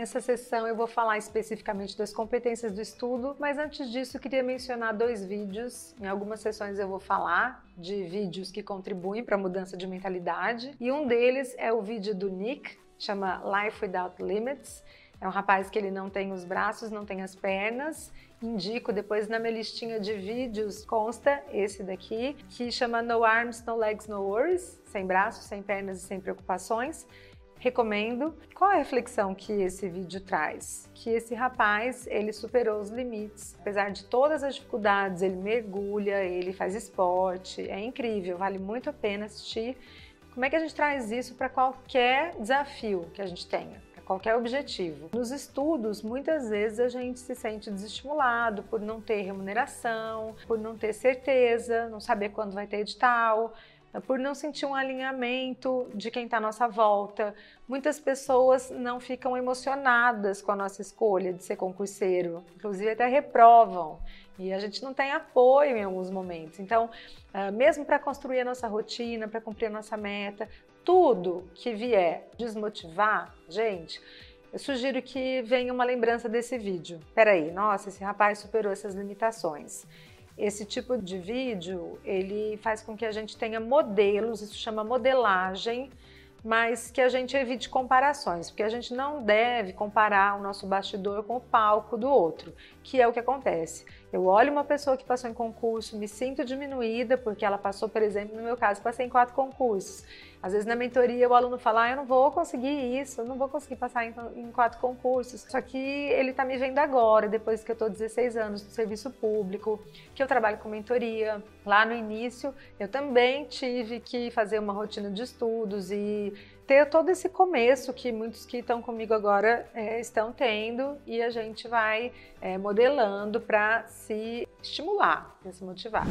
Nessa sessão eu vou falar especificamente das competências do estudo, mas antes disso queria mencionar dois vídeos. Em algumas sessões eu vou falar de vídeos que contribuem para a mudança de mentalidade, e um deles é o vídeo do Nick, chama Life Without Limits. É um rapaz que ele não tem os braços, não tem as pernas. Indico depois na minha listinha de vídeos consta esse daqui, que chama No Arms, No Legs, No Worries, sem braços, sem pernas e sem preocupações. Recomendo. Qual é a reflexão que esse vídeo traz? Que esse rapaz, ele superou os limites. Apesar de todas as dificuldades, ele mergulha, ele faz esporte, é incrível, vale muito a pena assistir. Como é que a gente traz isso para qualquer desafio que a gente tenha? qualquer objetivo. Nos estudos, muitas vezes a gente se sente desestimulado por não ter remuneração, por não ter certeza, não saber quando vai ter edital, por não sentir um alinhamento de quem está à nossa volta. Muitas pessoas não ficam emocionadas com a nossa escolha de ser concurseiro, inclusive até reprovam. E a gente não tem apoio em alguns momentos. Então, ah, mesmo para construir a nossa rotina, para cumprir a nossa meta, tudo que vier desmotivar, gente, eu sugiro que venha uma lembrança desse vídeo. Peraí, nossa, esse rapaz superou essas limitações. Esse tipo de vídeo, ele faz com que a gente tenha modelos, isso chama modelagem, mas que a gente evite comparações, porque a gente não deve comparar o nosso bastidor com o palco do outro, que é o que acontece. Eu olho uma pessoa que passou em concurso, me sinto diminuída, porque ela passou, por exemplo, no meu caso, passei em quatro concursos. Às vezes na mentoria o aluno fala, ah, eu não vou conseguir isso, eu não vou conseguir passar em, em quatro concursos. Só que ele está me vendo agora, depois que eu estou 16 anos no serviço público, que eu trabalho com mentoria. Lá no início eu também tive que fazer uma rotina de estudos e ter todo esse começo que muitos que estão comigo agora é, estão tendo e a gente vai é, modelando para se estimular, para se motivar.